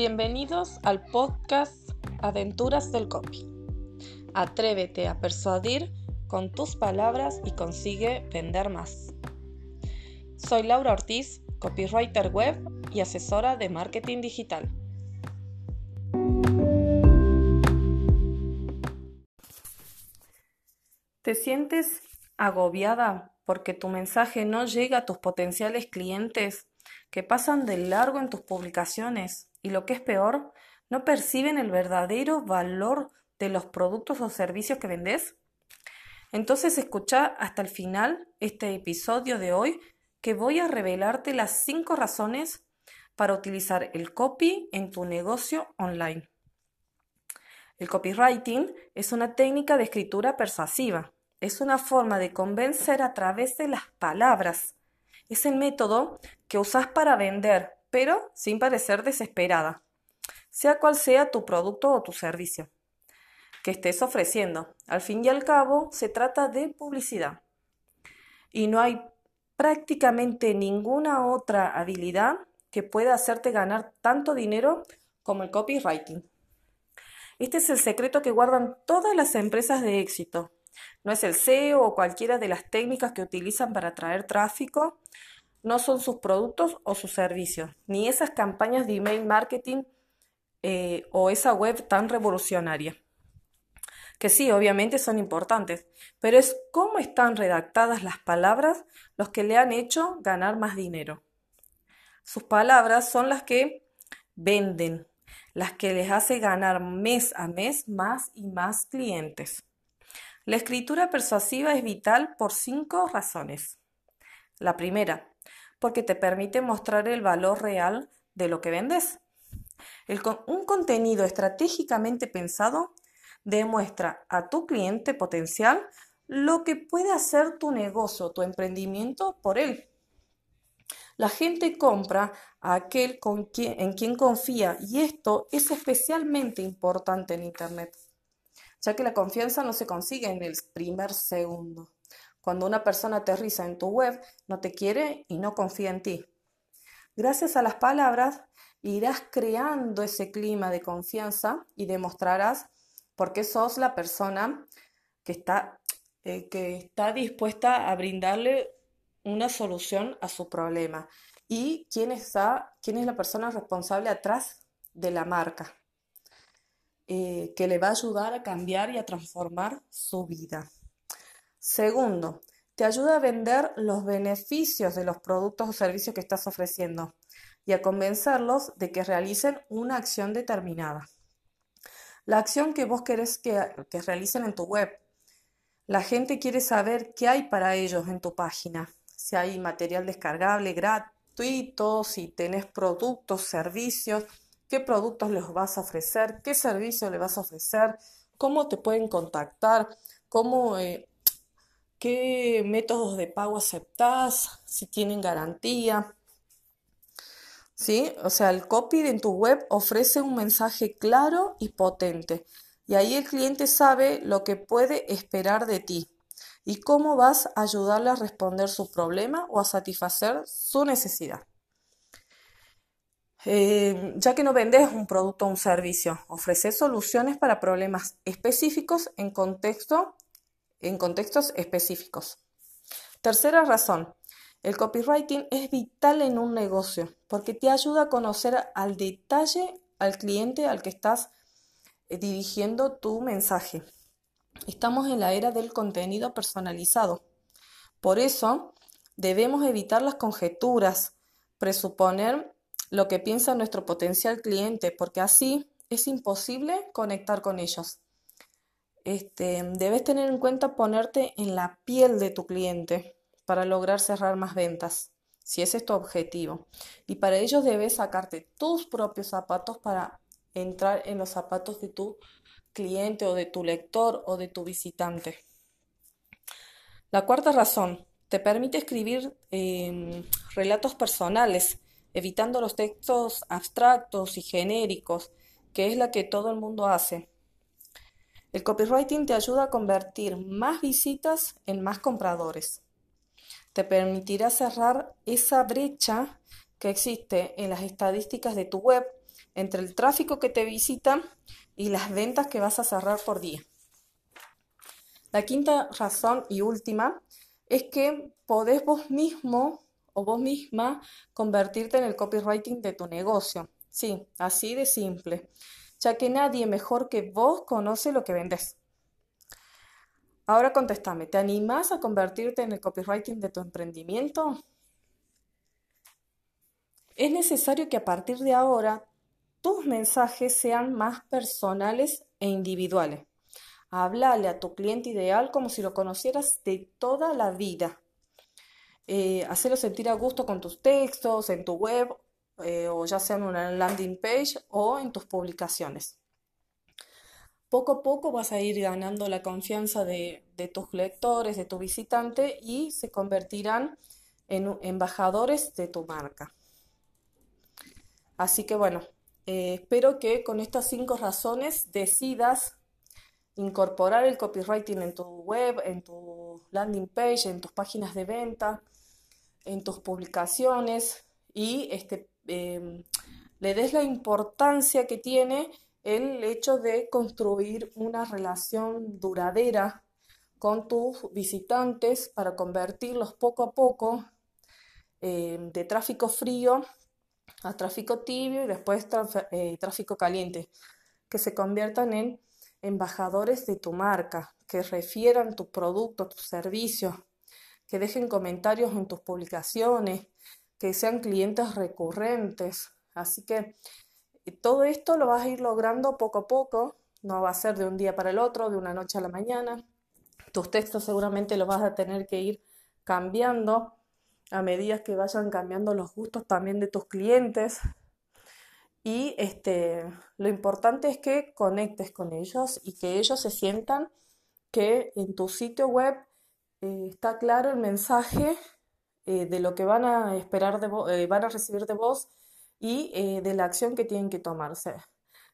Bienvenidos al podcast Aventuras del Copy. Atrévete a persuadir con tus palabras y consigue vender más. Soy Laura Ortiz, copywriter web y asesora de marketing digital. ¿Te sientes agobiada porque tu mensaje no llega a tus potenciales clientes que pasan de largo en tus publicaciones y lo que es peor, no perciben el verdadero valor de los productos o servicios que vendes? Entonces escucha hasta el final este episodio de hoy que voy a revelarte las cinco razones para utilizar el copy en tu negocio online. El copywriting es una técnica de escritura persuasiva. Es una forma de convencer a través de las palabras. Es el método que usas para vender, pero sin parecer desesperada, sea cual sea tu producto o tu servicio que estés ofreciendo. Al fin y al cabo, se trata de publicidad. Y no hay prácticamente ninguna otra habilidad que pueda hacerte ganar tanto dinero como el copywriting. Este es el secreto que guardan todas las empresas de éxito. No es el SEO o cualquiera de las técnicas que utilizan para atraer tráfico, no son sus productos o sus servicios, ni esas campañas de email marketing eh, o esa web tan revolucionaria. Que sí, obviamente son importantes, pero es cómo están redactadas las palabras los que le han hecho ganar más dinero. Sus palabras son las que venden, las que les hace ganar mes a mes más y más clientes. La escritura persuasiva es vital por cinco razones. La primera, porque te permite mostrar el valor real de lo que vendes. un contenido estratégicamente pensado demuestra a tu cliente potencial lo que puede hacer tu negocio, tu emprendimiento por él. La gente compra a aquel en quien confía y esto es especialmente importante en Internet, ya que la confianza no se consigue en el primer segundo. Cuando una persona aterriza en tu web, no te quiere y no confía en ti. Gracias a las palabras, irás creando ese clima de confianza y demostrarás por qué sos la persona que está, eh, que está dispuesta a brindarle una solución a su problema y quién, está, quién es la persona responsable atrás de la marca, eh, que le va a ayudar a cambiar y a transformar su vida. Segundo, te ayuda a vender los beneficios de los productos o servicios que estás ofreciendo y a convencerlos de que realicen una acción determinada. La acción que vos querés que, realicen en tu web. La gente quiere saber qué hay para ellos en tu página. Si hay material descargable gratuito, si tenés productos, servicios, qué productos les vas a ofrecer, qué servicio les vas a ofrecer, cómo te pueden contactar, cómo eh, qué métodos de pago aceptás, si tienen garantía. ¿Sí? O sea, el copy en tu web ofrece un mensaje claro y potente. Y ahí el cliente sabe lo que puede esperar de ti y cómo vas a ayudarle a responder su problema o a satisfacer su necesidad. Eh, ya que no vendes un producto o un servicio, ofreces soluciones para problemas específicos en contexto en contextos específicos. Tercera razón, el copywriting es vital en un negocio porque te ayuda a conocer al detalle al cliente al que estás eh, dirigiendo tu mensaje. Estamos en la era del contenido personalizado. Por eso, debemos evitar las conjeturas, presuponer lo que piensa nuestro potencial cliente, porque así es imposible conectar con ellos. Este, debes tener en cuenta ponerte en la piel de tu cliente para lograr cerrar más ventas, si ese es tu objetivo. Y para ello debes sacarte tus propios zapatos para entrar en los zapatos de tu cliente o de tu lector o de tu visitante. La cuarta razón, te permite escribir em, relatos personales, evitando los textos abstractos y genéricos, que es la que todo el mundo hace. El copywriting te ayuda a convertir más visitas en más compradores. Te permitirá cerrar esa brecha que existe en las estadísticas de tu web entre el tráfico que te visita y las ventas que vas a cerrar por día. La quinta razón y última es que podés vos mismo o vos misma convertirte en el copywriting de tu negocio. Sí, así de simple, ya que nadie mejor que vos conoce lo que vendes. Ahora contéstame, ¿te animás a convertirte en el copywriting de tu emprendimiento? Es necesario que a partir de ahora tus mensajes sean más personales e individuales. Háblale a tu cliente ideal como si lo conocieras de toda la vida. Eh, sentir a gusto con tus textos, en tu web, eh, o ya sea en una landing page o en tus publicaciones poco a poco vas a ir ganando la confianza de, tus lectores, de tu visitante y se convertirán en embajadores de tu marca. Así que bueno, eh, espero que con estas cinco razones decidas incorporar el copywriting en tu web, en tu landing page, en tus páginas de venta, en tus publicaciones y este, em, le des la importancia que tiene el hecho de construir una relación duradera con tus visitantes para convertirlos poco a poco eh, de tráfico frío a tráfico tibio y después eh, tráfico caliente, que se conviertan en embajadores de tu marca, que refieran tu producto, tu servicio, que dejen comentarios en tus publicaciones, que sean clientes recurrentes. Así que todo esto lo vas a ir logrando poco a poco, no va a ser de un día para el otro, de una noche a la mañana. Tus textos seguramente los vas a tener que ir cambiando a medida que vayan cambiando los gustos también de tus clientes. Y este, lo importante es que conectes con ellos y que ellos se sientan que en tu sitio web eh, está claro el mensaje eh, de lo que van a esperar de eh, van a recibir de vos y eh, de la acción que tienen que tomarse.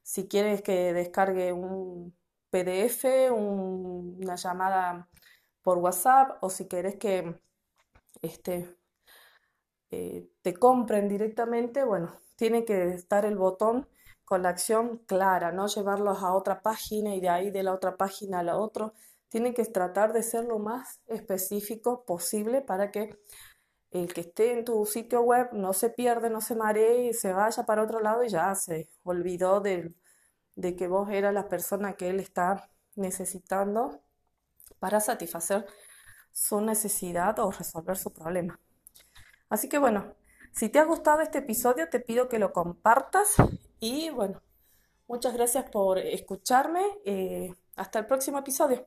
Si quieres que descargue un PDF, una llamada por WhatsApp o si quieres que este, te compren directamente, bueno, tiene que estar el botón con la acción clara, no llevarlos a otra página y de ahí de la otra página a la otra. Tiene que tratar de ser lo más específico posible para que el que esté en tu sitio web no se pierde, no se maree y se vaya para otro lado y ya se olvidó de, que vos eras la persona que él está necesitando para satisfacer su necesidad o resolver su problema. Así que bueno, si te ha gustado este episodio, te pido que lo compartas y bueno, muchas gracias por escucharme. Eh, hasta el próximo episodio.